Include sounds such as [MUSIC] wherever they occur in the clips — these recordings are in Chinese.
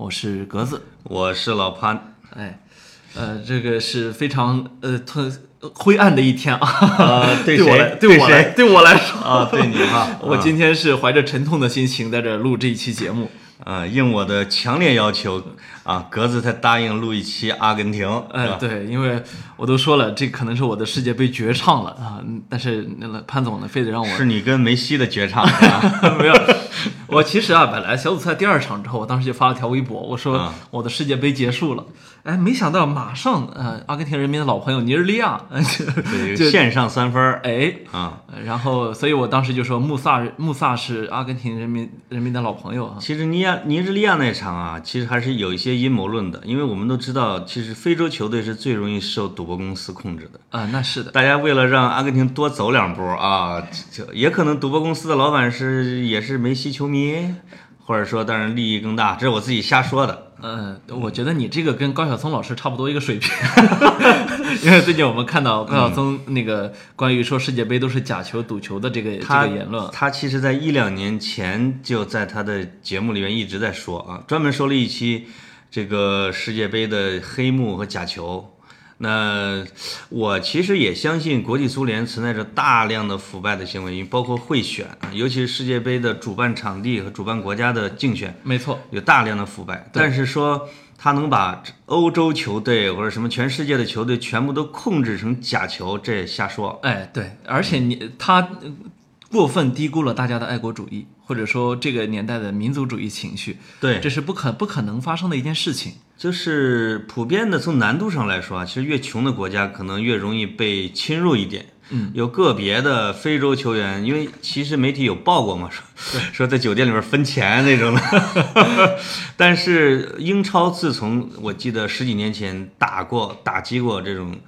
我是格子。我是老潘。哎，呃，这个是非常呃特灰暗的一天啊。呃，[LAUGHS] 对对我来谁？对我来谁？对我来说啊，对你哈。[LAUGHS] 我今天是怀着沉痛的心情在这录这一期节目。呃，应我的强烈要求啊，格子才答应录一期阿根廷。哎，对，因为我都说了，这可能是我的世界杯绝唱了啊！嗯但是那个潘总呢，非得让我是你跟梅西的绝唱。[LAUGHS] 没有。[LAUGHS] 我其实啊，本来小组赛第二场之后，我当时就发了条微博，我说啊我的世界杯结束了。哎，没想到马上呃，阿根廷人民的老朋友尼日利亚，[LAUGHS] 线上三分儿哎，啊。然后所以我当时就说穆萨穆萨是阿根廷人民人民的老朋友啊。其实尼亚尼日利亚那场啊，其实还是有一些阴谋论的，因为我们都知道，其实非洲球队是最容易受赌博公司控制的。啊，那是的，大家为了让阿根廷多走两步啊，就也可能赌博公司的老板是也是梅西球迷，或者说当然利益更大，这是我自己瞎说的。嗯，我觉得你这个跟高晓松老师差不多一个水平，[LAUGHS] 因为最近我们看到高晓松那个关于说世界杯都是假球、赌球的这个这个言论，他其实在一两年前就在他的节目里面一直在说啊，专门说了一期这个世界杯的黑幕和假球。那我其实也相信国际足联存在着大量的腐败的行为，包括贿选啊，尤其是世界杯的主办场地和主办国家的竞选，没错，有大量的腐败。但是说他能把欧洲球队或者什么全世界的球队全部都控制成假球，这也瞎说。哎，对，而且你他呃过分低估了大家的爱国主义，或者说这个年代的民族主义情绪，对，这是不可不可能发生的一件事情。就是普遍的从难度上来说啊，其实越穷的国家可能越容易被侵入一点。嗯，有个别的非洲球员，因为其实媒体有报过嘛，说 [LAUGHS] 说在酒店里面分钱那种的。[LAUGHS] 但是英超自从我记得十几年前打过打击过这种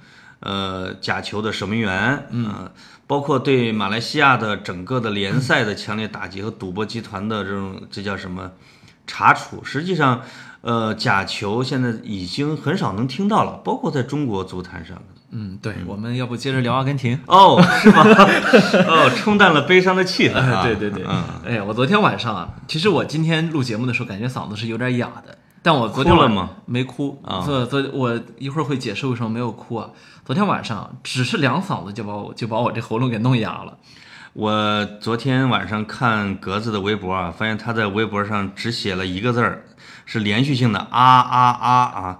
呃假球的守门员，嗯、包括对马来西亚的整个的联赛的强烈打击和赌博集团的这种这叫什么查处，实际上。呃，假球现在已经很少能听到了，包括在中国足坛上。嗯，对，我们要不接着聊阿根廷？哦，是吗？[LAUGHS] 哦，冲淡了悲伤的气氛、[LAUGHS] 对对对，嗯，哎呀，我昨天晚上啊，其实我今天录节目的时候，感觉嗓子是有点哑的，但我昨天晚哭了吗？没哭啊昨昨我一会儿会解释为什么没有哭啊。昨天晚上只是两嗓子就把我就把我这喉咙给弄哑了。我昨天晚上看格子的微博啊，发现他在微博上只写了一个字儿，是连续性的啊啊啊啊。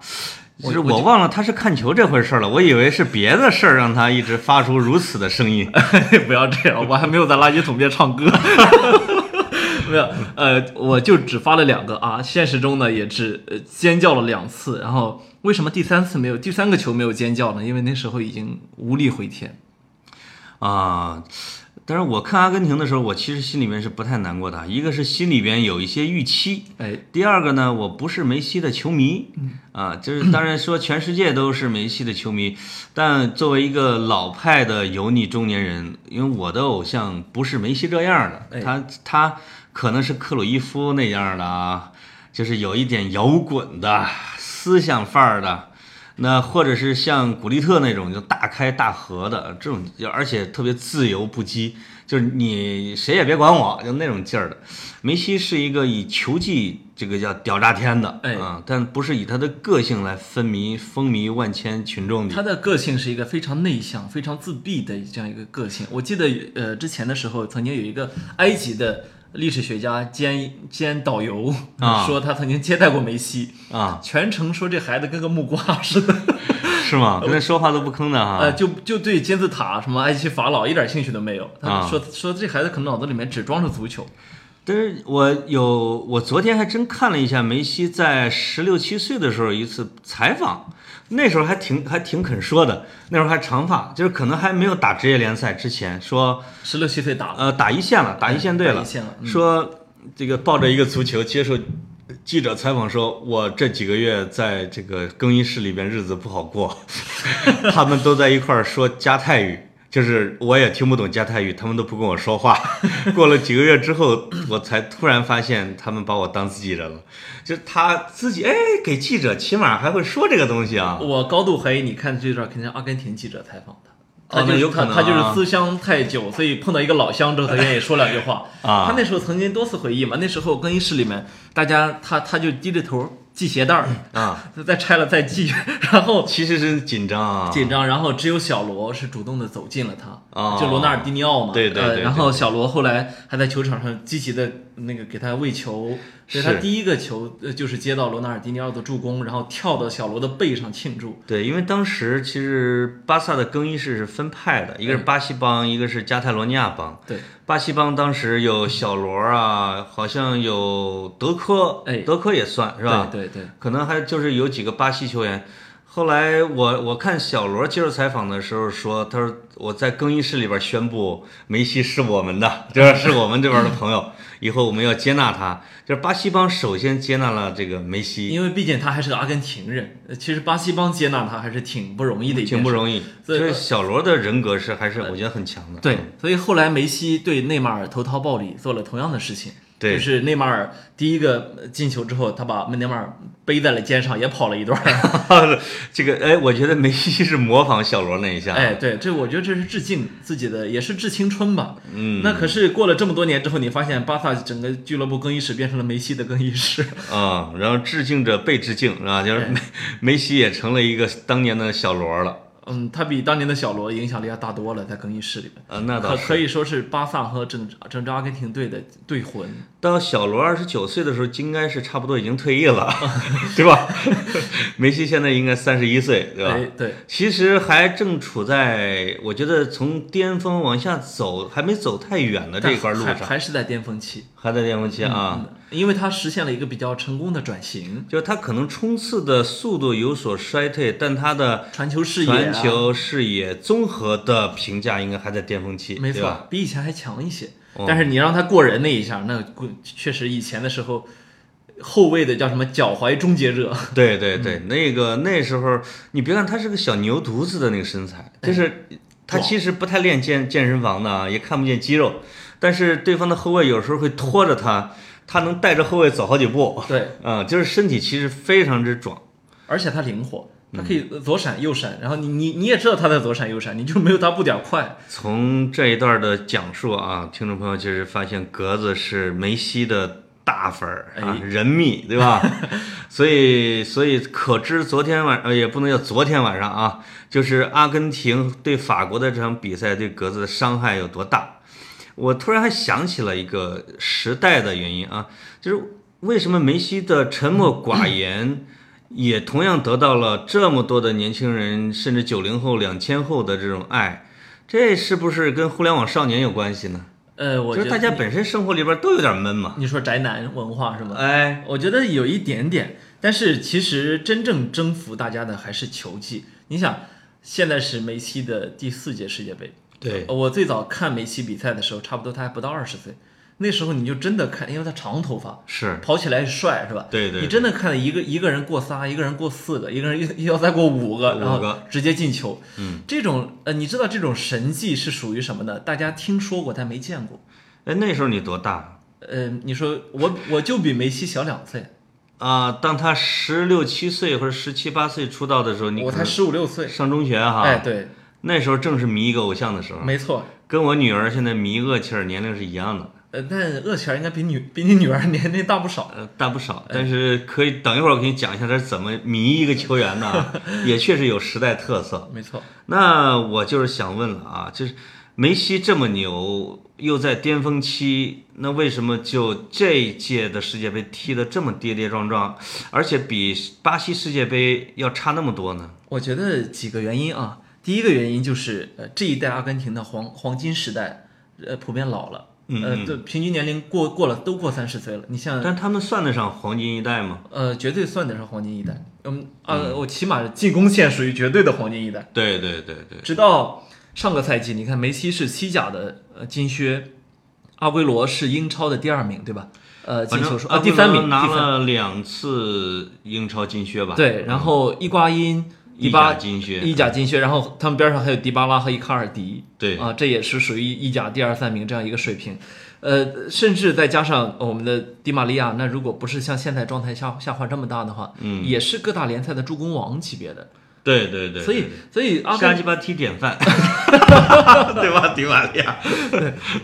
其实我我忘了他是看球这回事儿了，我以为是别的事儿让他一直发出如此的声音。[LAUGHS] 不要这样，我还没有在垃圾桶边唱歌。[LAUGHS] 没有，呃，我就只发了两个啊，现实中呢也只呃尖叫了两次，然后为什么第三次没有，第三个球没有尖叫呢？因为那时候已经无力回天。啊，但是我看阿根廷的时候，我其实心里面是不太难过的。一个是心里边有一些预期，哎，第二个呢，我不是梅西的球迷，啊，就是当然说全世界都是梅西的球迷，但作为一个老派的油腻中年人，因为我的偶像不是梅西这样的，哎他他可能是克鲁伊夫那样的啊，就是有一点摇滚的思想范儿的。那或者是像古利特那种就大开大合的这种，而且特别自由不羁，就是你谁也别管我，就那种劲儿的。梅西是一个以球技这个叫屌炸天的，哎啊，但不是以他的个性来风靡风靡万千群众的。他的个性是一个非常内向、非常自闭的这样一个个性。我记得呃之前的时候，曾经有一个埃及的历史学家兼兼导游、啊 [LAUGHS] 说他曾经接待过梅西，啊，全程说这孩子跟个木瓜似的，[LAUGHS] 是吗？[LAUGHS] 跟他说话都不吭的哈。呃，就就对金字塔什么埃及法老一点兴趣都没有。他啊说、说这孩子可能脑子里面只装着足球。但是我有，我昨天还真看了一下梅西在十六七岁的时候一次采访，那时候还挺还挺肯说的，那时候还长发，就是可能还没有打职业联赛之前，说十六七岁打，呃打一线了，打一线队了，说这个抱着一个足球接受记者采访说，我这几个月在这个更衣室里边日子不好过，[LAUGHS] 他们都在一块儿说加泰语，就是我也听不懂加泰语，他们都不跟我说话。[LAUGHS] 过了几个月之后，我才突然发现他们把我当自己人了，就他自己哎给记者起码还会说这个东西啊。我高度怀疑，你看这段肯定是阿根廷记者采访的。他哦就有可能他，他就是啊思乡太久，所以碰到一个老乡之后，他愿意说两句话。啊他那时候曾经多次回忆嘛，那时候更衣室里面，大家他他就低着头系鞋带儿，啊，[LAUGHS] 再拆了再系，然后其实是紧张啊，紧张，然后只有小罗是主动的走近了他，啊就罗纳尔迪尼奥嘛，对对对然后小罗后来还在球场上积极的那个给他喂球，所以他第一个球呃就是接到罗纳尔迪尼奥的助攻，然后跳到小罗的背上庆祝。对，因为当时其实巴萨的更衣室是分派的，一个是巴西帮，一个是加泰罗尼亚帮。对，巴西帮当时有小罗啊，好像有德科，哎德科也算是吧？对对对，可能还就是有几个巴西球员。后来我我看小罗接受采访的时候说，他说我在更衣室里边宣布梅西是我们的，就是是我们这边的朋友，以后我们要接纳他。就是巴西帮首先接纳了这个梅西，因为毕竟他还是个阿根廷人，呃其实巴西帮接纳他还是挺不容易的一件事，挺不容易。所以小罗的人格是还是我觉得很强的。对，所以后来梅西对内马尔投桃报李，做了同样的事情。对就是内马尔第一个进球之后，他把内马尔背在了肩上，也跑了一段儿。[LAUGHS] 这个哎，我觉得梅西是模仿小罗那一下。哎，对，这我觉得这是致敬自己的，也是致青春吧。嗯，那可是过了这么多年之后，你发现巴萨整个俱乐部更衣室变成了梅西的更衣室。啊、然后致敬者被致敬是吧？就是哎梅梅西也成了一个当年的小罗了。嗯，他比当年的小罗影响力要大多了，在更衣室里面，啊，那倒是。可可以说是巴萨和整整支阿根廷队的队魂。到小罗二十九岁的时候，应该是差不多已经退役了，[LAUGHS] 对吧？[LAUGHS] 梅西现在应该三十一岁，对吧？哎，对，其实还正处在我觉得从巅峰往下走，还没走太远的这块路上，还是在巅峰期还在巅峰期啊。嗯因为他实现了一个比较成功的转型，就是他可能冲刺的速度有所衰退，但他的传球视野、啊，传球视野综合的评价应该还在巅峰期，没？错，比以前还强一些。哦。但是你让他过人那一下，那过确实以前的时候，后卫的叫什么脚踝终结者，对对对，嗯。那个那时候你别看他是个小牛犊子的那个身材，就是他其实不太练健健身房的啊，也看不见肌肉，但是对方的后卫有时候会拖着他，他能带着后卫走好几步，对，嗯、[LAUGHS] 就是身体其实非常之壮。而且他灵活，他可嗯以左闪右闪，然后你你你也知道他在左闪右闪，你就没有他步点快。[LAUGHS] 从这一段的讲述啊，听众朋友其实发现格子是梅西的大粉儿啊，哎人密，对吧？[LAUGHS] 所以所以可知昨天晚呃也不能叫昨天晚上啊，就是阿根廷对法国的这场比赛对格子的伤害有多大。我突然还想起了一个时代的原因啊，就是为什么梅西的沉默寡言。也同样得到了这么多的年轻人，甚至九零后、两千后的这种爱，这是不是跟互联网少年有关系呢？呃，我觉得大家本身生活里边都有点闷嘛。你说宅男文化是吗？哎，我觉得有一点点，但是其实真正征服大家的还是球技。你想，现在是梅西的第四届世界杯，对，我最早看梅西比赛的时候，差不多他还不到二十岁，那时候你就真的看，因为他长头发，是，跑起来帅是吧？对对你真的看到一个一个人过仨，一个人过四个，一个人一要再过五个，五然后个直接进球。嗯，这种呃，你知道这种神迹是属于什么呢？大家听说过但没见过。哎，那时候你多大呃，你说我我就比梅西小两岁，啊？当他十六七岁或者十七八岁出道的时候，你我才十五六岁。上中学哈。哎，，对，那时候正是迷一个偶像的时候，没错。跟我女儿现在迷厄齐尔年龄是一样的，呃，但厄齐尔应该比女比你女儿年龄大不少。呃，大不少。但是可以等一会儿我给你讲一下他是怎么迷一个球员的啊，[LAUGHS] 也确实有时代特色。没错，那我就是想问了啊，就是梅西这么牛，又在巅峰期，那为什么就这一届的世界杯踢得这么跌跌撞撞，而且比巴西世界杯要差那么多呢？我觉得几个原因啊。第一个原因就是，呃，这一代阿根廷的黄黄金时代，呃，普遍老了，呃，嗯嗯对，平均年龄过过了都过三十岁了。你像，但他们算得上黄金一代吗？呃，绝对算得上黄金一代。嗯，呃，我起码进攻线属于绝对的黄金一代。对对对对，直到上个赛季，你看梅西是西甲的呃金靴，阿圭罗是英超的第二名，对吧？呃反正进球数啊第三名，罗拿了两次英超金靴吧？对，然后伊瓜因、意巴甲金靴，意甲金靴，然后他们边上还有迪巴拉和伊卡尔迪，对啊，这也是属于意甲第二三名这样一个水平，呃，甚至再加上我们的迪玛利亚，那如果不是像现在状态下下滑这么大的话，嗯，也是各大联赛的助攻王级别的，对对对，所以所以阿根，瞎鸡巴踢典范，[LAUGHS] 对吧？迪玛利亚，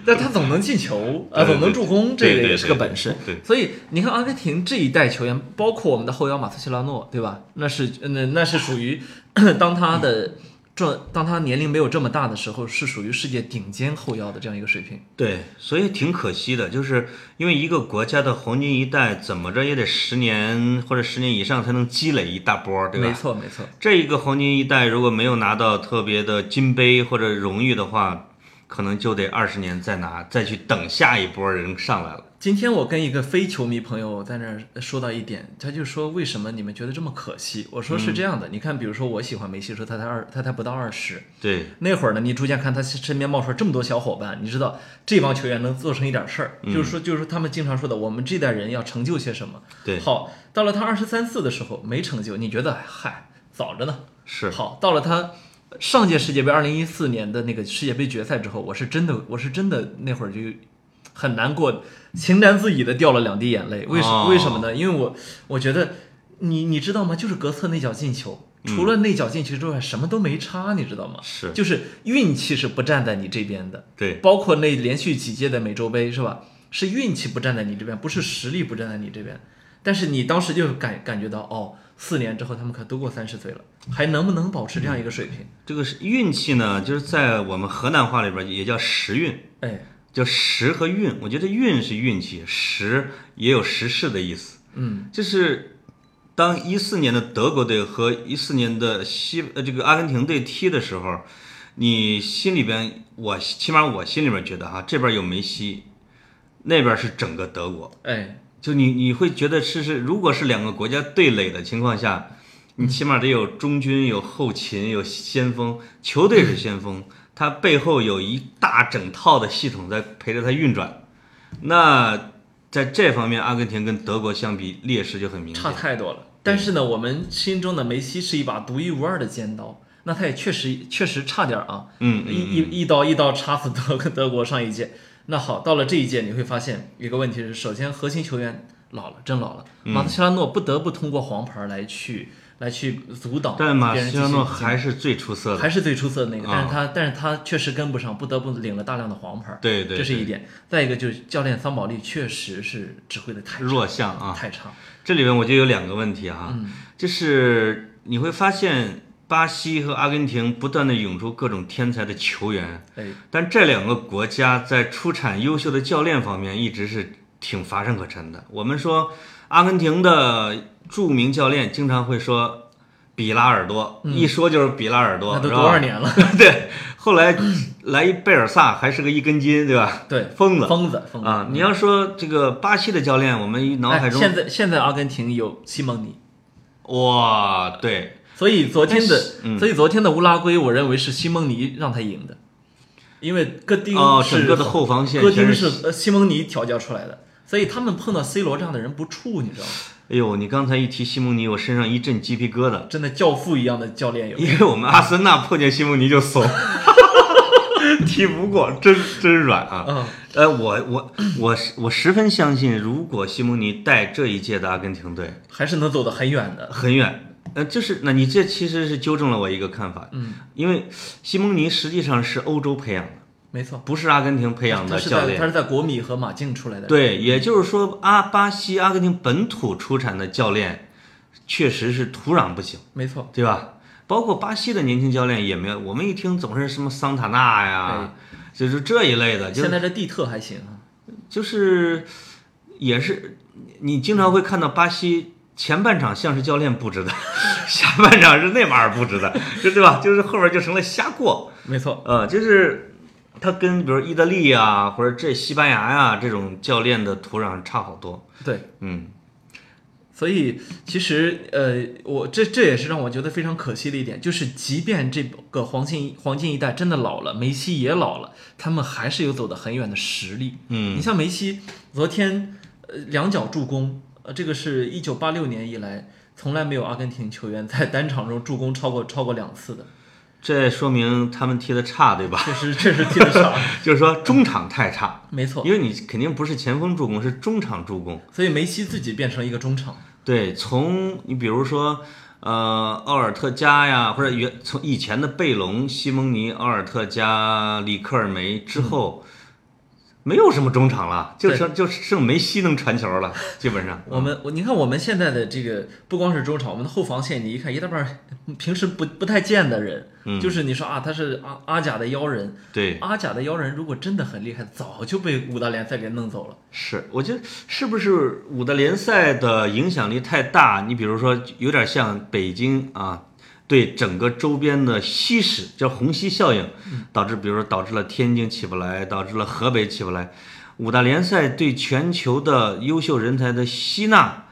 但他总能进球，啊，总能助攻，这对对个也是个本事。对，所以你看阿根廷这一代球员，包括我们的后腰马特切拉诺，对吧？那是那那是属于 [COUGHS] 当他的这当他年龄没有这么大的时候，是属于世界顶尖后腰的这样一个水平。对，所以挺可惜的，就是因为一个国家的黄金一代，怎么着也得十年或者十年以上才能积累一大波，对吧？没错，没错。这一个黄金一代如果没有拿到特别的金杯或者荣誉的话，可能就得二十年再拿，再去等下一波人上来了。今天我跟一个非球迷朋友在那儿说到一点，他就说为什么你们觉得这么可惜？我说是这样的，你看，比如说我喜欢梅西，说他才二，他才不到二十，对，那会儿呢，你逐渐看他身边冒出来这么多小伙伴，你知道这帮球员能做成一点事儿，就是说，就是说他们经常说的，我们这代人要成就些什么。对好，到了他二十三四的时候没成就，你觉得嗨早着呢。是，好，到了他上届世界杯二零一四年的那个世界杯决赛之后，我是真的，我是真的那会儿就很难过，情难自已的掉了两滴眼泪。为什、哦为什么呢？因为我我觉得你你知道吗？就是格策那脚进球。除了那脚进球之外，什么都没差，你知道吗？是就是运气是不站在你这边的，对，包括那连续几届的美洲杯是吧？是运气不站在你这边，不是实力不站在你这边。但是你当时就感感觉到，哦，四年之后他们可都过三十岁了，还能不能保持这样一个水平？这个是运气呢，就是在我们河南话里边也叫时运，哎，叫时和运。我觉得运是运气，时也有时势的意思。嗯，就是当一四年的德国队和一四年的西呃这个阿根廷队踢的时候，你心里边，我起码我心里边觉得哈，这边有梅西，那边是整个德国，哎，就你你会觉得是是，如果是两个国家对垒的情况下，你起码得有中军、有后勤、有先锋，球队是先锋，[LAUGHS] 他背后有一大整套的系统在陪着他运转，那在这方面，阿根廷跟德国相比劣势就很明显差。太多了。但是呢，我们心中的梅西是一把独一无二的尖刀，那他也确实确实差点啊，嗯，一一一刀一刀插死德 [LAUGHS] 德国上一届。那好，到了这一届，你会发现一个问题是，首先核心球员老了，真老了，嗯马特切拉诺不得不通过黄牌来去来去阻挡但马斯切拉诺还是最出色的。还是最出色的那个，啊但是他但是他确实跟不上，不得不领了大量的黄牌，对对，对这是一点。再一个就是教练桑保利确实是指挥的太弱项啊。太差，这里面我就有两个问题哈，嗯就是你会发现巴西和阿根廷不断的涌出各种天才的球员，哎，但这两个国家在出产优秀的教练方面一直是挺乏善可陈的。我们说阿根廷的著名教练经常会说比拉尔多，一说就是比拉尔多，嗯那都多少年了？[LAUGHS] 对，后来来一贝尔萨还是个一根筋，对吧？对，疯子疯子，疯子。啊！你要说这个巴西的教练，我们脑海哎中现在现在阿根廷有西蒙尼，哇，对，所以昨天的嗯。所以昨天的乌拉圭，我认为是西蒙尼让他赢的，因为戈丁哦，是整个的后防线戈丁是是呃西蒙尼调教出来的，所以他们碰到 C 罗这样的人不怵，你知道吗？哎呦，你刚才一提西蒙尼，我身上一阵鸡皮疙瘩，真的教父一样的教练有。因为我们阿森纳碰见西蒙尼就怂，[LAUGHS] 踢不过，真真软啊！嗯，呃，我我 [COUGHS] 我我十分相信，如果西蒙尼带这一届的阿根廷队还是能走得很远的。很远，呃，就是那你这其实是纠正了我一个看法，嗯，因为西蒙尼实际上是欧洲培养的，没错，不是阿根廷培养的教练。他是在国米和马竞出来的。，对，也就是说，阿巴西、阿根廷本土出产的教练，确实是土壤不行，没错。对吧？包括巴西的年轻教练也没有，我们一听总是什么桑塔纳呀，就是这一类的，就现在这蒂特还行啊。就是也是你经常会看到巴西前半场像是教练布置的，[LAUGHS] 下半场是内马尔布置的，就对吧？就是后边就成了瞎过，没错，呃，就是他跟比如意大利呀、或者这西班牙呀、这种教练的土壤差好多，对。嗯。所以其实呃，我这这也是让我觉得非常可惜的一点，就是即便这个黄金黄金一代真的老了，梅西也老了，他们还是有走得很远的实力。嗯你像梅西，昨天呃两脚助攻，呃，这个是一九八六年以来从来没有阿根廷球员在单场中助攻超过超过两次的，这说明他们踢的差，对吧？确实确实踢的少，[LAUGHS] 就是说中场太差，没错。因为你肯定不是前锋助攻，是中场助攻。所以梅西自己变成一个中场。对，从你比如说，呃，奥尔特加呀，或者原从以前的贝隆、西蒙尼、奥尔特加、里克尔梅之后，没有什么中场了，就对剩就剩梅西能传球了，基本上。我们我你看我们现在的这个不光是中场，我们的后防线你一看一大半儿平时不不太见的人，嗯就是你说啊他是阿阿贾的妖人，对，阿贾的妖人如果真的很厉害，早就被五大联赛给弄走了。是，我觉得是不是五大联赛的影响力太大？你比如说，有点像北京啊，对整个周边的吸食，叫虹吸效应，导致比如说导致了天津起不来，导致了河北起不来。五大联赛对全球的优秀人才的吸纳，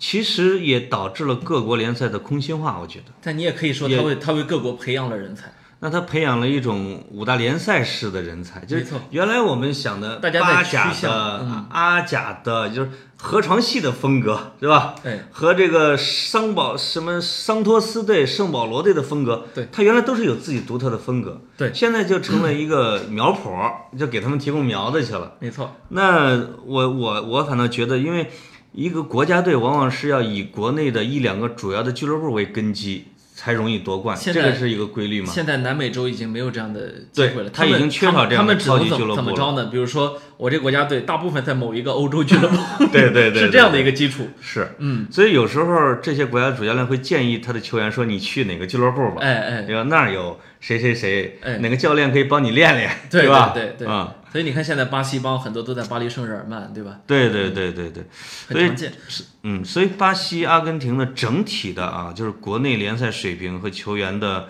其实也导致了各国联赛的空心化。我觉得，但你也可以说也他为他为各国培养了人才，那他培养了一种五大联赛式的人才，就是原来我们想的大家在趋巴甲的、嗯。阿甲的，就是河床系的风格，对吧？哎，和这个桑保什么桑托斯队、圣保罗队的风格，对。他原来都是有自己独特的风格，对。现在就成了一个苗圃儿，就给他们提供苗子去了。没错，那我我我反倒觉得，因为一个国家队往往是要以国内的一两个主要的俱乐部为根基，才容易夺冠，这个是一个规律嘛？现在南美洲已经没有这样的机会了，他已经缺少这样的超级俱乐部怎么着呢？比如说我这国家队大部分在某一个欧洲俱乐部，[LAUGHS] 对对对 [LAUGHS] 是这样的一个基础。是，嗯，所以有时候这些国家主教练会建议他的球员说：“你去哪个俱乐部吧，哎哎？那儿有谁谁谁，哎哪个教练可以帮你练练，[LAUGHS] 对吧？对对对啊、所以你看现在巴西帮很多都在巴黎圣日耳曼，对吧？对对对对对，很常见。是嗯，所以巴西、阿根廷的整体的啊，就是国内联赛水平和球员的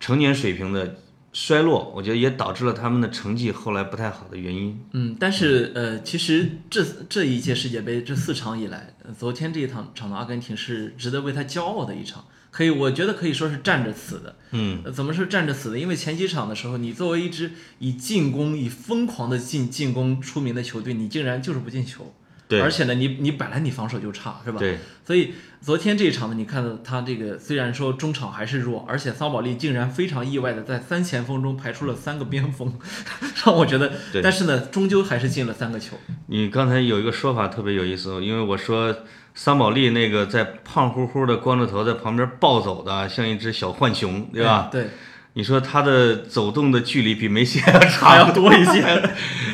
成年水平的衰落，我觉得也导致了他们的成绩后来不太好的原因。嗯，但是呃，其实这这一届世界杯这四场以来，呃昨天这一场场的阿根廷是值得为他骄傲的一场，可以我觉得可以说是站着死的。嗯，呃怎么是站着死的？因为前几场的时候，你作为一支以进攻、以疯狂的进进攻出名的球队，你竟然就是不进球。对而且呢，你你本来你防守就差，是吧？对，所以昨天这一场呢，你看到他这个虽然说中场还是弱，而且桑保利竟然非常意外的在三前锋中排出了三个边锋，[LAUGHS] 让我觉得对，但是呢，终究还是进了三个球。你刚才有一个说法特别有意思，因为我说桑保利那个在胖乎乎的光着头在旁边暴走的，像一只小浣熊，对吧？哎对，你说他的走动的距离比梅西 [LAUGHS] 还要还长，要多一些。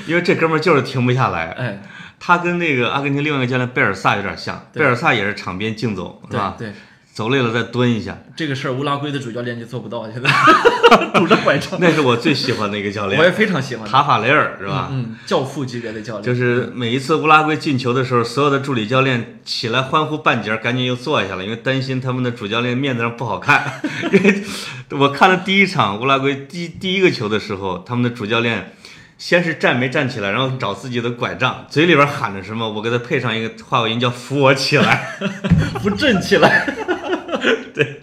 因为这哥们儿就是停不下来。哎，他跟那个阿根廷另外一个教练贝尔萨有点像，贝尔萨也是场边竞走，是吧？对对，走累了再蹲一下，这个事儿乌拉圭的主教练就做不到，现在 [LAUGHS] 拄着拐杖。那是我最喜欢的一个教练我也，非常喜欢，塔法雷尔是吧？嗯，教父级别的教练，就是每一次乌拉圭进球的时候，所有的助理教练起来欢呼半截，赶紧又坐下了，因为担心他们的主教练面子上不好看。[LAUGHS] 因为我看了第一场乌拉圭第第一个球的时候，他们的主教练先是站没站起来，然后找自己的拐杖，嘴里边喊着什么，我给他配上一个话外音叫“扶我起来 [LAUGHS] 不振起来。对，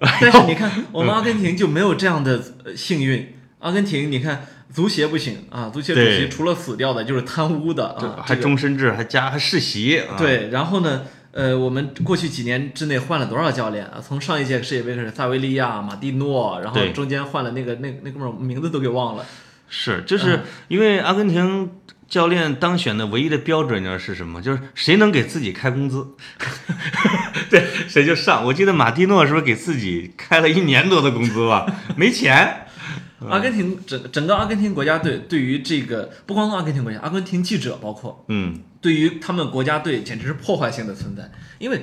但是你看，我们阿根廷就没有这样的呃幸运。阿根廷，你看足协不行啊，足协主席除了死掉的，就是贪污的”，啊，还终身制，还加还世袭。啊、对。然后呢，呃，我们过去几年之内换了多少教练啊？从上一届世界杯开始，萨维利亚、马蒂诺，然后中间换了那个那那哥们儿名字都给忘了。是，就是因为阿根廷教练当选的唯一的标准，你知道是什么？就是谁能给自己开工资，[LAUGHS] 对，谁就上。我记得马蒂诺是不是给自己开了一年多的工资吧？[LAUGHS] 没钱。[LAUGHS] 阿根廷整整个阿根廷国家队对于这个不光阿根廷国家，阿根廷记者包括嗯，对于他们国家队简直是破坏性的存在。因为，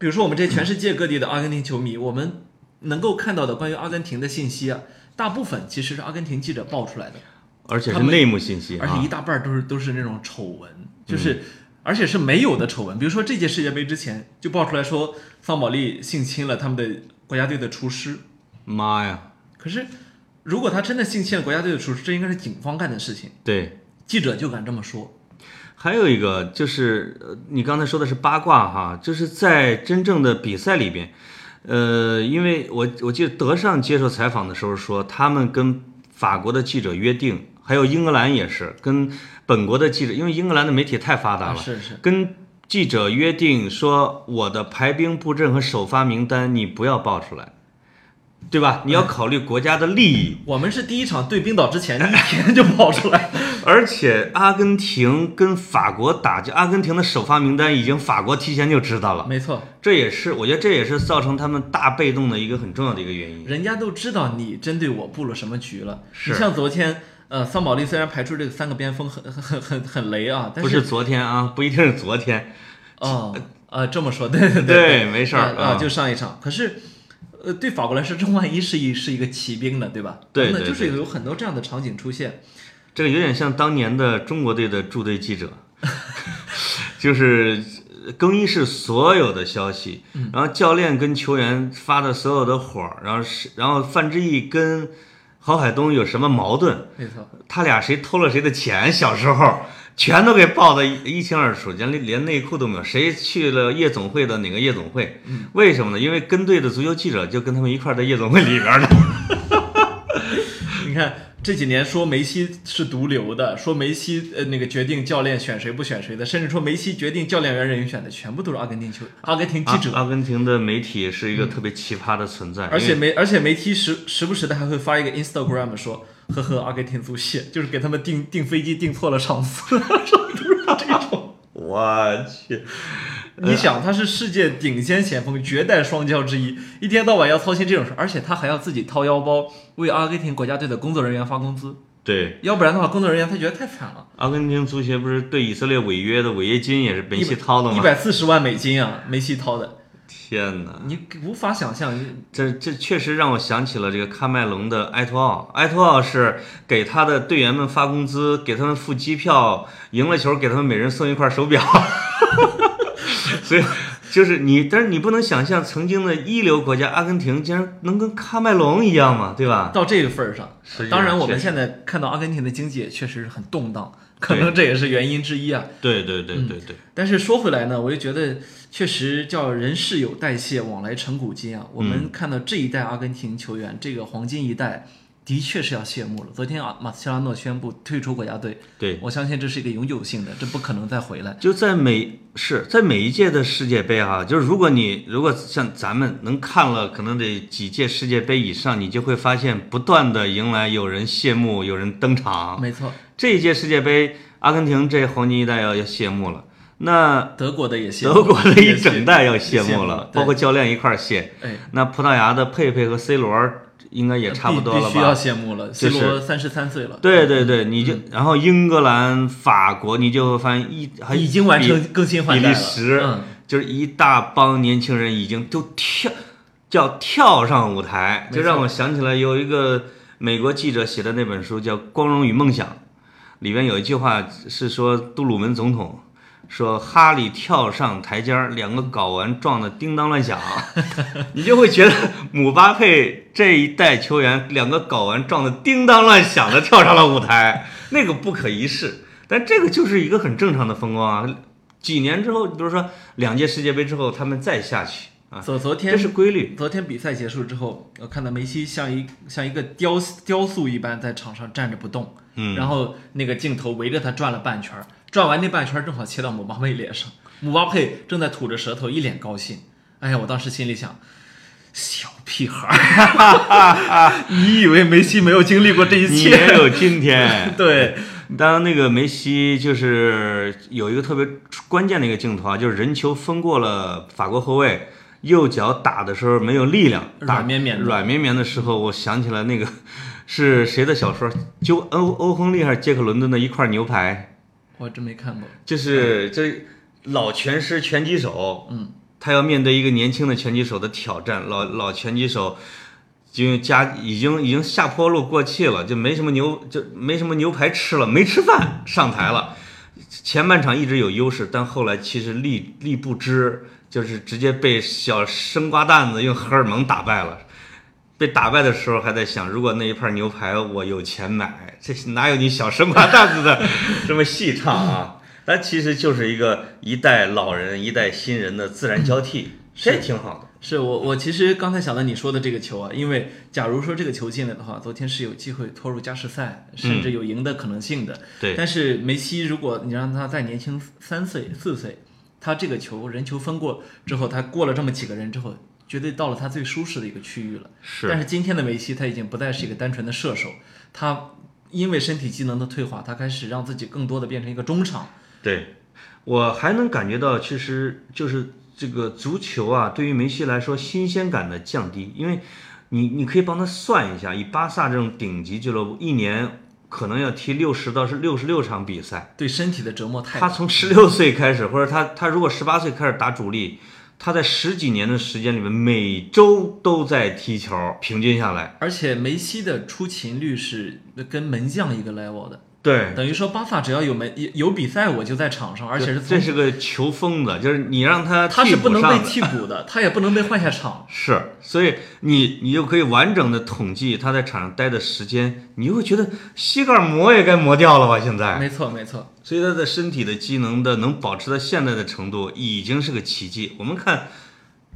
比如说我们这全世界各地的阿根廷球迷，我们能够看到的关于阿根廷的信息啊，大部分其实是阿根廷记者爆出来的，而且是内幕信息啊而且一。大半儿都是都是那种丑闻，就是。而且是没有的丑闻，比如说这届世界杯之前就爆出来说桑保利性侵了他们的国家队的厨师，妈呀，可是如果他真的性侵了国家队的厨师，这应该是警方干的事情，对。记者就敢这么说。还有一个就是，呃你刚才说的是八卦哈，就是在真正的比赛里边，呃，因为我我记得德尚接受采访的时候说，他们跟法国的记者约定，还有英格兰也是跟本国的记者，因为英格兰的媒体太发达了，啊是是，跟记者约定说，我的排兵布阵和首发名单你不要报出来，对吧？你要考虑国家的利益。我们是第一场对冰岛之前一天就跑出来，[LAUGHS] 而且阿根廷跟法国打就阿根廷的首发名单已经法国提前就知道了，没错，这也是我觉得这也是造成他们大被动的一个很重要的一个原因。人家都知道你针对我布了什么局了。是你像昨天，呃，桑保利虽然排出这个三个边锋很很很很很雷啊，但是不是昨天啊，不一定是昨天。哦，呃，这么说，对对对没事儿啊、啊就上一场。可是，呃，对法国来说，这万一是一是一个骑兵呢，对吧？那对对对就是有很多这样的场景出现。这个有点像当年的中国队的驻队记者，[LAUGHS] 就是更衣室所有的消息，然后教练跟球员发的所有的火儿，然后是然后范志毅跟郝海东有什么矛盾，没错，他俩谁偷了谁的钱，小时候全都给报的一一清二楚，连连内裤都没有。谁去了夜总会的哪个夜总会？为什么呢？因为跟队的足球记者就跟他们一块儿在夜总会里边儿呢。[LAUGHS] 你看这几年说梅西是毒瘤的，说梅西呃那个决定教练选谁不选谁的，甚至说梅西决定教练员人选的，全部都是阿根廷球阿根廷记者。阿阿根廷的媒体是一个特别奇葩的存在，而且媒而且媒体时时不时的还会发一个 Instagram 说，呵呵，阿根廷足协就是给他们订订飞机订错了场次，[LAUGHS] 都是这种。我去，你想，他是世界顶尖前锋，绝代双骄之一，一天到晚要操心这种事，而且他还要自己掏腰包为阿根廷国家队的工作人员发工资，对，要不然的话，工作人员他觉得太惨了。阿根廷足协不是对以色列违约的违约金也是梅西掏的吗？一百四十万美金啊，梅西掏的，天哪！你无法想象。这这确实让我想起了这个喀麦隆的埃托奥。埃托奥是给他的队员们发工资，给他们付机票，赢了球给他们每人送一块手表。[LAUGHS] [LAUGHS] 所以就是你，但是你不能想象曾经的一流国家阿根廷竟然能跟喀麦隆一样嘛，对吧？到这个份儿上当然我们现在看到阿根廷的经济也确实是很动荡，可能这也是原因之一啊。对对对对对，但是说回来呢，我就觉得确实叫人事有代谢，往来成古今啊。我们看到这一代阿根廷球员，这个黄金一代的确是要谢幕了。昨天啊，马斯切拉诺宣布退出国家队，对，我相信这是一个永久性的，这不可能再回来。就在每是在每一届的世界杯啊、就是如果你如果像咱们能看了可能得几届世界杯以上，你就会发现不断的迎来有人谢幕，有人登场。没错，这一届世界杯，阿根廷这黄金一代要要谢幕了，那德国的也谢，德国的一整代要谢幕了，包括教练一块儿谢。哎，那葡萄牙的佩佩和 C 罗应该也差不多了吧？必须要吧？谢幕了，C 就是罗三十三岁了，对对对，你就然后英格兰、法国，你就会发现一还已经完比成更新换比代了。利时，嗯，就是一大帮年轻人已经都跳，叫跳上舞台，就让我想起来有一个美国记者写的那本书叫《光荣与梦想》，里边有一句话是说杜鲁门总统说哈利跳上台阶儿，两个睾丸撞得叮当乱响，[LAUGHS] 你就会觉得姆巴佩这一代球员两个睾丸撞得叮当乱响的跳上了舞台，那个不可一世。但这个就是一个很正常的风光啊。几年之后，比如说两届世界杯之后，他们再下去啊，昨昨天这是规律。昨天比赛结束之后，我看到梅西像一像一个雕雕塑一般在场上站着不动，嗯，然后那个镜头围着他转了半圈儿，转完那半圈儿正好切到姆巴佩脸上，姆巴佩正在吐着舌头，一脸高兴。哎呀，我当时心里想，小屁孩儿，[LAUGHS] 你以为梅西没有经历过这一你切？[LAUGHS] 也有今天。[LAUGHS] 对，当那个梅西就是有一个特别关键的一个镜头啊，就是人球分过了法国后卫，右脚打的时候没有力量，打软绵绵的软绵绵的时候，我想起来那个是谁的小说？就欧欧亨利还是杰克伦敦的一块牛排，我真没看过。就是这老拳师拳击手，嗯，他要面对一个年轻的拳击手的挑战，老老拳击手。就家已经已经下坡路过气了，就没什么牛就没什么牛排吃了，没吃饭上台了。前半场一直有优势，但后来其实力力不支，就是直接被小生瓜蛋子用荷尔蒙打败了。被打败的时候还在想，如果那一盘牛排我有钱买，这哪有你小生瓜蛋子的这么细唱啊？它其实就是一个一代老人一代新人的自然交替。这也挺好的。是我我其实刚才想到你说的这个球啊，因为假如说这个球进来的话，昨天是有机会拖入加时赛，甚至有赢的可能性的。对，但是梅西如果你让他再年轻三岁四岁，他这个球人球分过之后，他过了这么几个人之后，绝对到了他最舒适的一个区域了。是。但是今天的梅西他已经不再是一个单纯的射手，他因为身体机能的退化，他开始让自己更多的变成一个中场。对，我还能感觉到，其实就是。这个足球啊，对于梅西来说，新鲜感的降低，因为，你你可以帮他算一下，以巴萨这种顶级俱乐部，一年可能要踢六十到是六十六场比赛，对身体的折磨太。他从十六岁开始，或者他他如果十八岁开始打主力，他在十几年的时间里面，每周都在踢球，平均下来。而且梅西的出勤率是跟门将一个 level 的。对，等于说巴萨只要有没有有比赛，我就在场上，而且是这是个球疯子，就是你让他他是不能被替补的，他也不能被换下场。[LAUGHS] 是，所以你你就可以完整的统计他在场上待的时间，你就会觉得膝盖磨也该磨掉了吧？现在没错没错，所以他的身体的机能的能保持到现在的程度，已经是个奇迹。我们看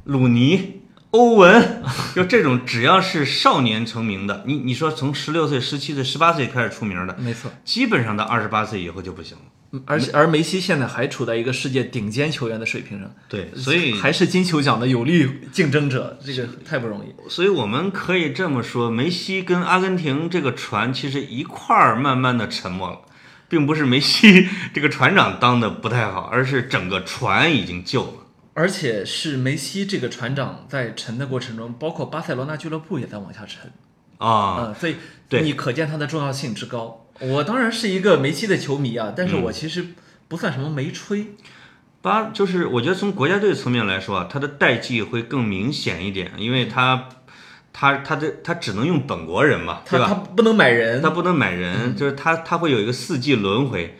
鲁尼。欧文，[LAUGHS] 就这种只要是少年成名的，你你说从十六岁、十七岁、十八岁开始出名的，没错，基本上到二十八岁以后就不行了。而且而梅西现在还处在一个世界顶尖球员的水平上，对，所以还是金球奖的有力竞争者，这个太不容易。所以我们可以这么说，梅西跟阿根廷这个船其实一块儿慢慢的沉没了，并不是梅西 [LAUGHS] 这个船长当的不太好，而是整个船已经旧了。而且是梅西这个船长在沉的过程中，包括巴塞罗那俱乐部也在往下沉啊，所以你可见它的重要性之高。我当然是一个梅西的球迷啊，但是我其实不算什么梅吹。巴就是我觉得从国家队层面来说啊，他的代际会更明显一点，因为他他他的他只能用本国人嘛，对吧？他不能买人，他不能买人，就是他他会有一个四季轮回。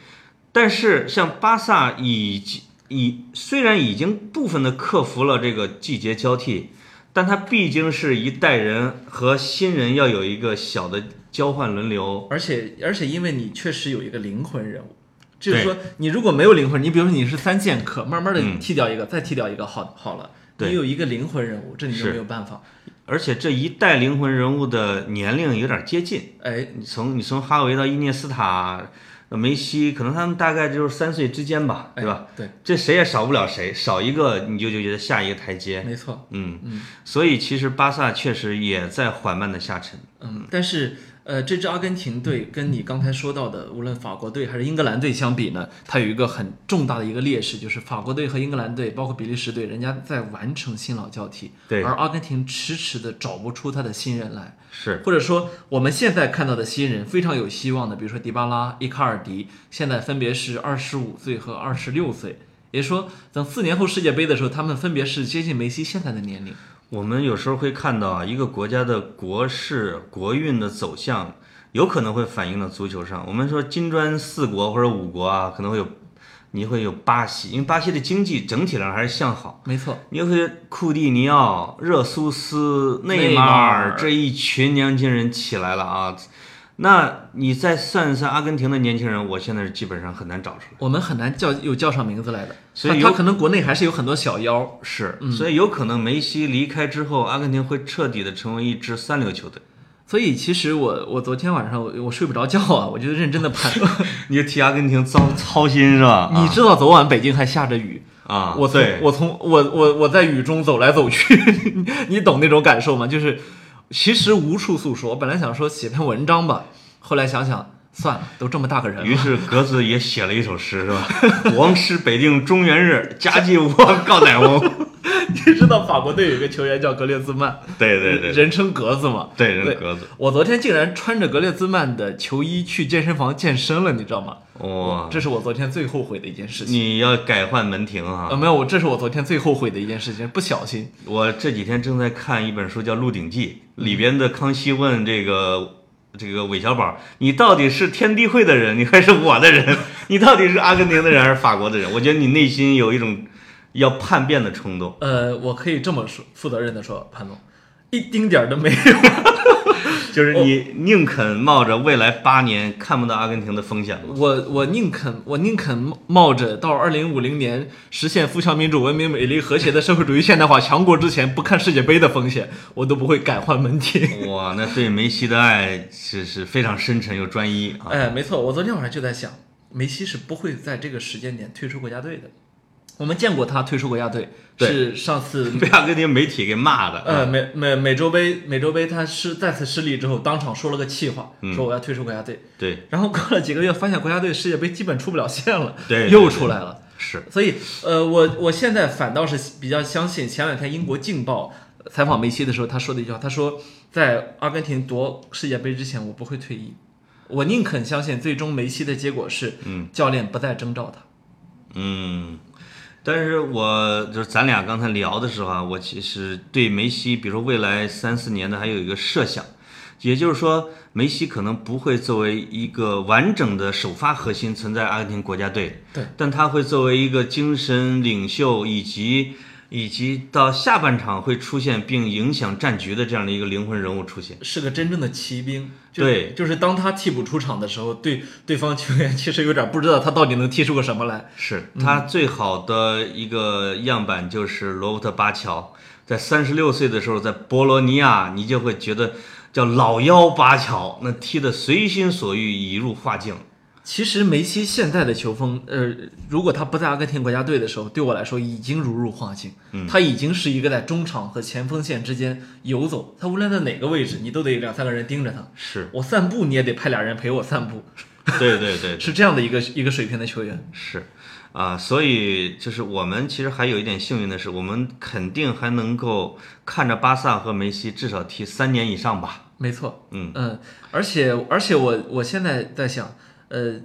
但是像巴萨以及已虽然已经部分的克服了这个季节交替，但它毕竟是一代人和新人要有一个小的交换轮流，而且而且因为你确实有一个灵魂人物，就是说你如果没有灵魂，你比如说你是三剑客，慢慢的剃掉一个，再剃掉一个，好好了，你有一个灵魂人物，这你就没有办法。而且这一代灵魂人物的年龄有点接近，哎，你从你从哈维到伊涅斯塔。梅西可能他们大概就是三岁之间吧，对吧？对，这谁也少不了谁，少一个你就就觉得下一个台阶。没错，嗯嗯，所以其实巴萨确实也在缓慢的下沉。嗯，但是。呃，这支阿根廷队跟你刚才说到的，无论法国队还是英格兰队相比呢，它有一个很重大的一个劣势，就是法国队和英格兰队，包括比利时队，人家在完成新老交替，对，而阿根廷迟迟的找不出他的新人来，是，或者说我们现在看到的新人非常有希望的，比如说迪巴拉、伊卡尔迪，现在分别是二十五岁和二十六岁，也就是说，等四年后世界杯的时候，他们分别是接近梅西现在的年龄。我们有时候会看到啊，一个国家的国势、国运的走向，有可能会反映到足球上。我们说金砖四国或者五国啊，可能会有，你会有巴西，因为巴西的经济整体上还是向好。没错，你会库蒂尼奥、热苏斯、内马尔这一群年轻人起来了啊。那你再算一算阿根廷的年轻人，我现在是基本上很难找出来。我们很难叫有叫上名字来的，所以他可能国内还是有很多小妖。是，所以有可能梅西离开之后，阿根廷会彻底的成为一支三流球队。所以其实我我昨天晚上我我睡不着觉啊，我就认真的判断，[LAUGHS] 你就替阿根廷操操心是吧？[LAUGHS] 你知道昨晚北京还下着雨啊？我从我从我我我在雨中走来走去，[LAUGHS] 你懂那种感受吗？就是。其实无处诉说，我本来想说写篇文章吧，后来想想算了，都这么大个人。于是格子也写了一首诗，是吧？[LAUGHS] 王师北定中原日，家祭无忘告乃翁。[LAUGHS] 你知道法国队有一个球员叫格列兹曼，对对对，人称格子嘛。对，人格子。我昨天竟然穿着格列兹曼的球衣去健身房健身了，你知道吗？哇，这是我昨天最后悔的一件事情。你要改换门庭啊？呃，没有，我这是我昨天最后悔的一件事情，不小心。我这几天正在看一本书，叫《鹿鼎记》，里边的康熙问这个这个韦小宝：“你到底是天地会的人，你还是我的人？[LAUGHS] 你到底是阿根廷的人还是法国的人？”我觉得你内心有一种要叛变的冲动。呃，我可以这么说，负责任的说，潘总，一丁点儿都没有。就是你宁肯冒着未来八年看不到阿根廷的风险吗？我我宁肯我宁肯冒着到二零五零年实现富强、民主、文明、美丽、和谐的社会主义现代化强国之前不看世界杯的风险，我都不会改换门庭。哇，那对梅西的爱是是非常深沉又专一啊！哎，没错，我昨天晚上就在想，梅西是不会在这个时间点退出国家队的。我们见过他退出国家队，是上次 [LAUGHS] 被阿根廷媒体给骂的。呃美美美洲杯美洲杯他失再次失利之后，当场说了个气话，说我要退出国家队。对然后过了几个月，发现国家队世界杯基本出不了线了，对，又出来了。是，所以，呃，我我现在反倒是比较相信前两天英国《镜报》采访梅西的时候，他说的一句话，他说在阿根廷夺世界杯之前，我不会退役，我宁肯相信最终梅西的结果是，嗯，教练不再征召他。嗯。但是我就是咱俩刚才聊的时候啊，我其实对梅西，比如说未来三四年的还有一个设想，也就是说，梅西可能不会作为一个完整的首发核心存在阿根廷国家队，对，但他会作为一个精神领袖，以及以及到下半场会出现并影响战局的这样的一个灵魂人物出现。是个真正的骑兵，对就是当他替补出场的时候，对对方球员 [LAUGHS] 其实有点不知道他到底能踢出个什么来。是他最好的一个样板就是罗伯特巴乔，在三十六岁的时候，在博罗尼亚，你就会觉得叫老妖巴乔，那踢得随心所欲，已入画境。其实梅西现在的球风，呃，如果他不在阿根廷国家队的时候，对我来说已经如入画境。嗯他已经是一个在中场和前锋线之间游走，他无论在哪个位置，你都得两三个人盯着他。是，我散步，你也得派俩人陪我散步，对对对，[LAUGHS] 是这样的一个一个水平的球员。是，啊，所以就是我们其实还有一点幸运的是，我们肯定还能够看着巴萨和梅西至少踢三年以上吧。没错，嗯嗯，而且而且我我现在在想，呃，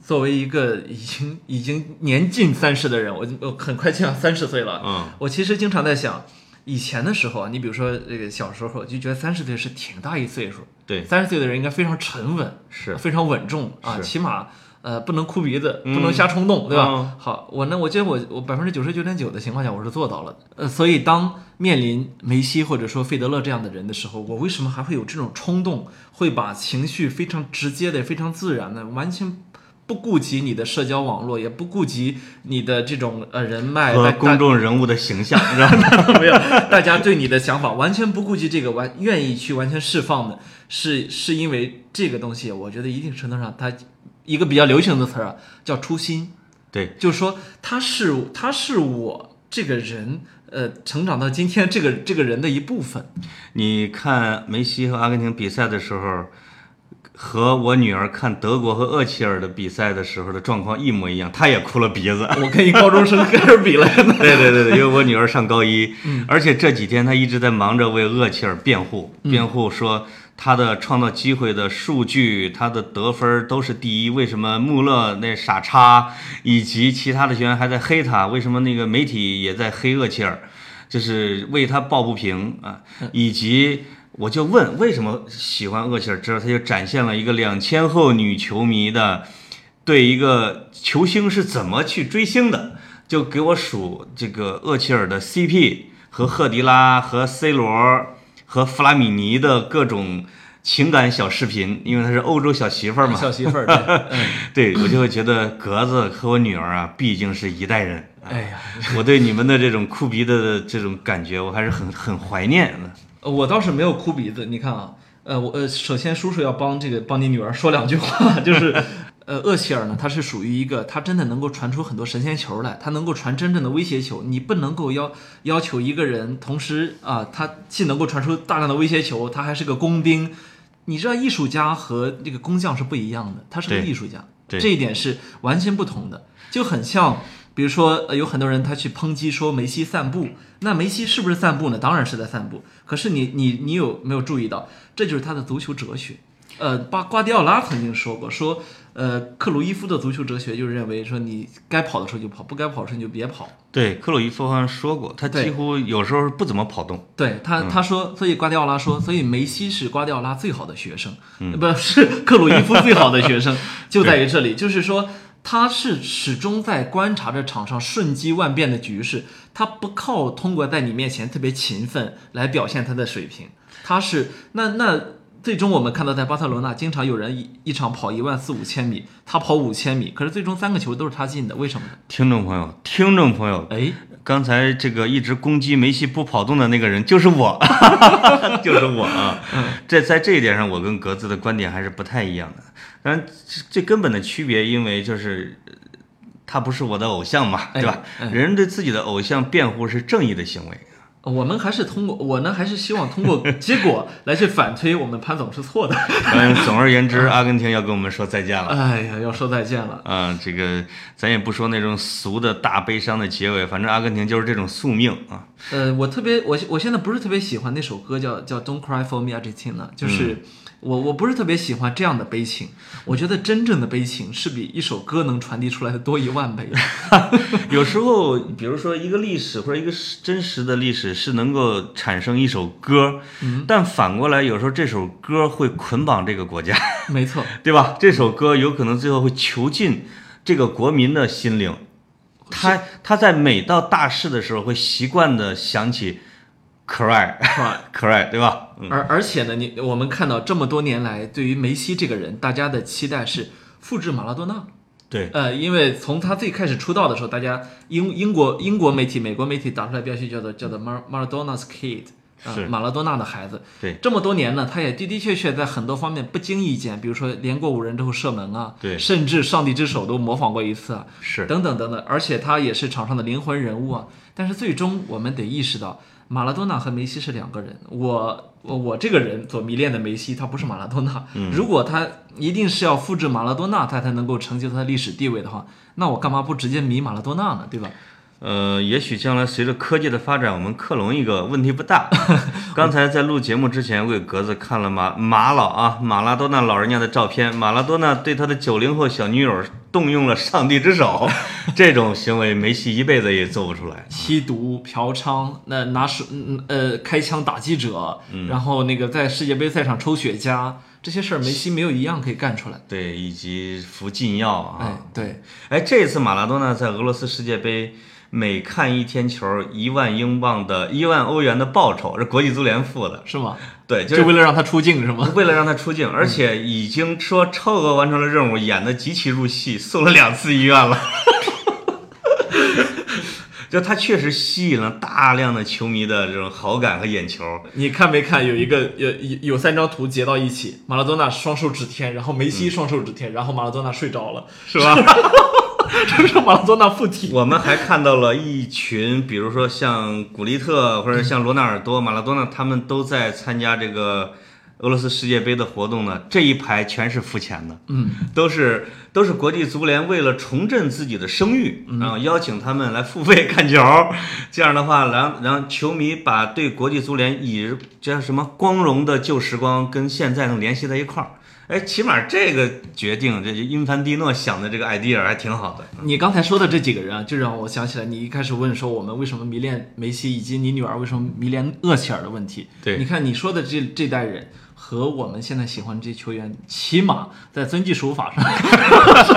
作为一个已经已经年近三十的人，我我很快就要三十岁了，嗯，我其实经常在想，以前的时候啊，你比如说这个小时候就觉得三十岁是挺大一岁数，对，三十岁的人应该非常沉稳，是，非常稳重啊，起码呃不能哭鼻子，嗯不能瞎冲动，对吧？嗯好，我呢，我觉得我我百分之九十九点九的情况下我是做到了的，呃，所以当面临梅西或者说费德勒这样的人的时候，我为什么还会有这种冲动，会把情绪非常直接的、非常自然的，完全。不顾及你的社交网络，也不顾及你的这种呃人脉，大和公众人物的形象，是吧？[LAUGHS] 没有，大家对你的想法完全不顾及这个，完愿意去完全释放的，是是因为这个东西，我觉得一定程度上，它一个比较流行的词儿啊，叫初心，对，就是说他是他是我这个人，呃，成长到今天这个这个人的一部分。你看梅西和阿根廷比赛的时候，和我女儿看德国和厄齐尔的比赛的时候的状况一模一样，她也哭了鼻子。[LAUGHS] 我跟一高中生开始比了，对对对对，因为我女儿上高一，而且这几天她一直在忙着为厄齐尔辩护，辩护说他的创造机会的数据，他的得分都是第一，为什么穆勒那傻叉以及其他的球员还在黑他？为什么那个媒体也在黑厄齐尔？就是为他抱不平啊，以及。我就问为什么喜欢厄齐尔之后，他就展现了一个两千后女球迷的对一个球星是怎么去追星的，就给我数这个厄齐尔的 CP 和赫迪拉和 C 罗和弗拉米尼的各种情感小视频，因为她是欧洲小媳妇儿嘛，小媳妇儿，对 [LAUGHS] 我就会觉得格子和我女儿啊，毕竟是一代人。哎呀，我对你们的这种哭鼻子的这种感觉，我还是很很怀念的。呃我倒是没有哭鼻子。你看啊，呃，我呃，首先叔叔要帮这个帮你女儿说两句话，[LAUGHS] 就是，呃，厄齐尔呢，他是属于一个他真的能够传出很多神仙球来，他能够传真正的威胁球。你不能够要要求一个人同时啊，他既能够传出大量的威胁球，他还是个工兵。你知道，艺术家和这个工匠是不一样的，他是个艺术家，这一点是完全不同的，就很像。比如说，呃，有很多人他去抨击说梅西散步，那梅西是不是散步呢？当然是在散步。可是你你你有没有注意到，这就是他的足球哲学？呃，巴瓜迪奥拉曾经说过，说呃，克鲁伊夫的足球哲学就是认为说你该跑的时候就跑，不该跑的时候你就别跑。对，克鲁伊夫好像说过，他几乎有时候不怎么跑动。对他，嗯他说，所以瓜迪奥拉说，所以梅西是瓜迪奥拉最好的学生，不是克鲁伊夫最好的学生，[LAUGHS] 就在于这里，就是说他是始终在观察着场上瞬息万变的局势，他不靠通过在你面前特别勤奋来表现他的水平，他是那那最终我们看到在巴塞罗那，经常有人一一场跑一万四五千米，他跑五千米，可是最终三个球都是他进的，为什么呢？听众朋友，听众朋友，哎，刚才这个一直攻击梅西不跑动的那个人就是我，[LAUGHS] 就是我啊！这在这一点上，我跟格子的观点还是不太一样的。当然，最根本的区别，因为就是呃他不是我的偶像嘛，对吧？哎人对自己的偶像辩护是正义的行为。我们还是通过我呢，还是希望通过结果来去反推我们潘总是错的。[LAUGHS] 嗯，总而言之，阿根廷要跟我们说再见了。[LAUGHS] 哎呀，要说再见了。啊，这个咱也不说那种俗的大悲伤的结尾，反正阿根廷就是这种宿命啊。呃，我特别，我我现在不是特别喜欢那首歌叫叫 Don't Cry for Me Argentina，就是、我我不是特别喜欢这样的悲情。我觉得真正的悲情是比一首歌能传递出来的多一万倍。[LAUGHS] 有时候，比如说一个历史或者一个真实的历史是能够产生一首歌，但反过来有时候这首歌会捆绑这个国家，没错，[LAUGHS] 对吧？这首歌有可能最后会囚禁这个国民的心灵，他他在每到大事的时候会习惯的想起 cry 是吧？[LAUGHS] cry，对吧？嗯，而而且呢，你我们看到这么多年来，对于梅西这个人，大家的期待是复制马拉多纳。对，呃，因为从他最开始出道的时候，大家英英国英国媒体、美国媒体打出来标题叫做叫做 Mar Maradona's Kid，啊、是马拉多纳的孩子。对这么多年呢，他也的的确确在很多方面不经意间，比如说连过五人之后射门啊，对甚至上帝之手都模仿过一次啊，是等等等等，而且他也是场上的灵魂人物啊。但是最终我们得意识到，马拉多纳和梅西是两个人。我我我这个人所迷恋的梅西，他不是马拉多纳。如果他一定是要复制马拉多纳，他才能够成就他的历史地位的话，那我干嘛不直接迷马拉多纳呢？对吧？呃，也许将来随着科技的发展，我们克隆一个问题不大。[LAUGHS] 刚才在录节目之前，我给格子看了马马老啊马拉多纳老人家的照片，马拉多纳对他的九零后小女友动用了上帝之手，[LAUGHS] 这种行为梅西一辈子也做不出来。吸毒、嫖娼，那拿手嗯呃开枪打记者，然后那个在世界杯赛场抽雪茄，这些事儿梅西没有一样可以干出来。对，以及服禁药啊。哎，对，哎，这次马拉多纳在俄罗斯世界杯每看一天球，一万英镑的一万欧元的报酬是国际足联付的。是吗？对，就就是为了让他出镜是吗？[LAUGHS] 为了让他出镜，而且已经说超额完成了任务，演的极其入戏，送了两次医院了。[LAUGHS] 就他确实吸引了大量的球迷的这种好感和眼球。你看没看有一个有有有三张图截到一起，马拉多纳双手指天，然后梅西双手指天，然后马拉多纳睡着了，是吧？这 [LAUGHS] 是 [LAUGHS] 马拉多纳附体。我们还看到了一群，比如说像古利特或者像罗纳尔多、马拉多纳，他们都在参加这个俄罗斯世界杯的活动呢。这一排全是付钱的，嗯，都是都是国际足联为了重振自己的声誉，然后邀请他们来付费看球。这样的话，让让球迷把对国际足联以叫什么光荣的旧时光跟现在能联系在一块儿。哎，起码这个决定，这因凡蒂诺想的这个 idea 还挺好的。你刚才说的这几个人啊，就让我想起来你一开始问说我们为什么迷恋梅西，以及你女儿为什么迷恋厄齐尔的问题。对你看你说的这这代人和我们现在喜欢这些球员，起码在遵纪守法上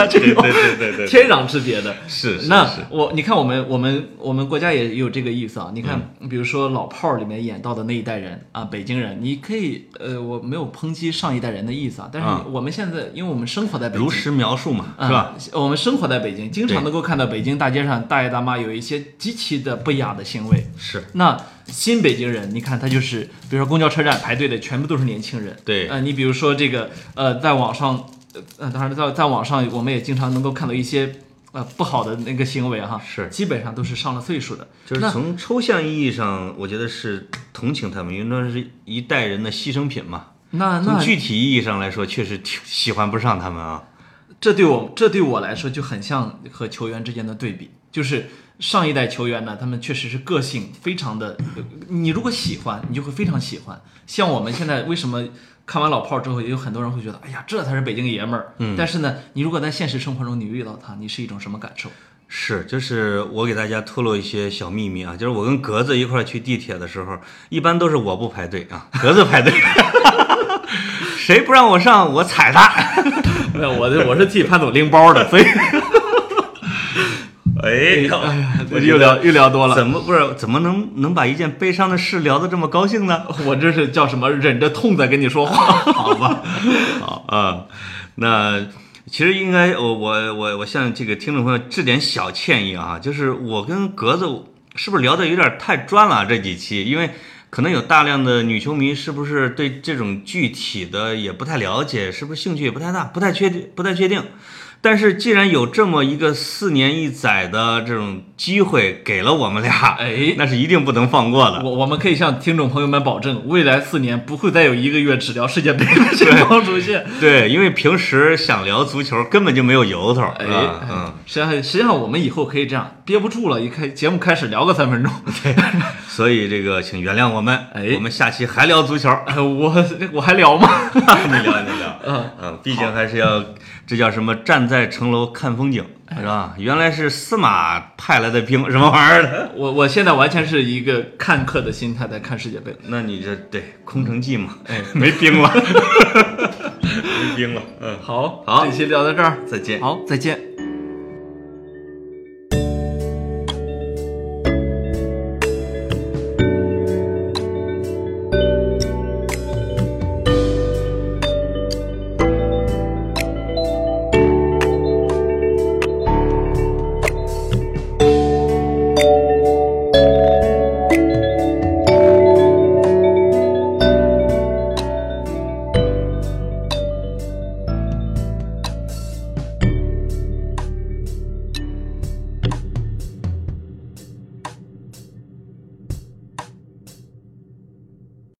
这对个对对对对，天壤之别的。是是那。我你看我们我们我们国家也有这个意思啊。你看，比如说老炮儿里面演到的那一代人啊，北京人，你可以呃，我没有抨击上一代人的意思啊，但是啊我们现在因为我们生活在北京，如实描述嘛，是吧？嗯？我们生活在北京，经常能够看到北京大街上大爷大妈有一些极其的不雅的行为。是那新北京人，你看他就是，比如说公交车站排队的全部都是年轻人。对呃，你比如说这个，呃，在网上，呃，当然在在网上我们也经常能够看到一些呃不好的那个行为哈，是基本上都是上了岁数的。就是从抽象意义上，我觉得是同情他们，因为那是一代人的牺牲品嘛。那那从具体意义上来说，确实挺喜欢不上他们啊。这对我这对我来说就很像和球员之间的对比，就是上一代球员呢，他们确实是个性非常的，呃你如果喜欢，你就会非常喜欢。像我们现在为什么看完老炮儿之后，也有很多人会觉得，哎呀，这才是北京爷们儿。嗯，但是呢，你如果在现实生活中你遇到他，你是一种什么感受？[LAUGHS] 是，就是我给大家透露一些小秘密啊，就是我跟格子一块儿去地铁的时候，一般都是我不排队啊，格子排队，[LAUGHS] 谁不让我上，我踩他。[LAUGHS] 没有，我我是替潘总拎包的，所以哎哎呀，[LAUGHS] 我又聊又聊多了。怎么不是怎么能能把一件悲伤的事聊得这么高兴呢？[LAUGHS] 我这是叫什么？忍着痛在跟你说话。[LAUGHS] 好吧，好啊，那其实应该我我我我向这个听众朋友致点小歉意啊，就是我跟格子是不是聊的有点太专了啊这几期？因为可能有大量的女球迷是不是对这种具体的也不太了解，是不是兴趣也不太大，不太确定，不太确定。但是既然有这么一个四年一载的这种机会给了我们俩，哎那是一定不能放过的。我我们可以向听众朋友们保证，未来四年不会再有一个月只聊世界杯的情况出现。[LAUGHS] 对，因为平时想聊足球根本就没有由头，哎？嗯。实际上实际上我们以后可以这样，憋不住了，一开节目开始聊个三分钟。对所以这个，请原谅我们，哎我们下期还聊足球，呃 [LAUGHS] 我我还聊吗？你聊你聊，嗯嗯，毕竟还是要，这叫什么？站在城楼看风景，是吧？原来是司马派来的兵，什么玩意儿的？[LAUGHS] 我我现在完全是一个看客的心态在看世界杯。那你这对空城计嘛？哎，[LAUGHS] 没兵了，[LAUGHS] 没兵了，嗯，好，好这期聊到这儿，再见。好，再见。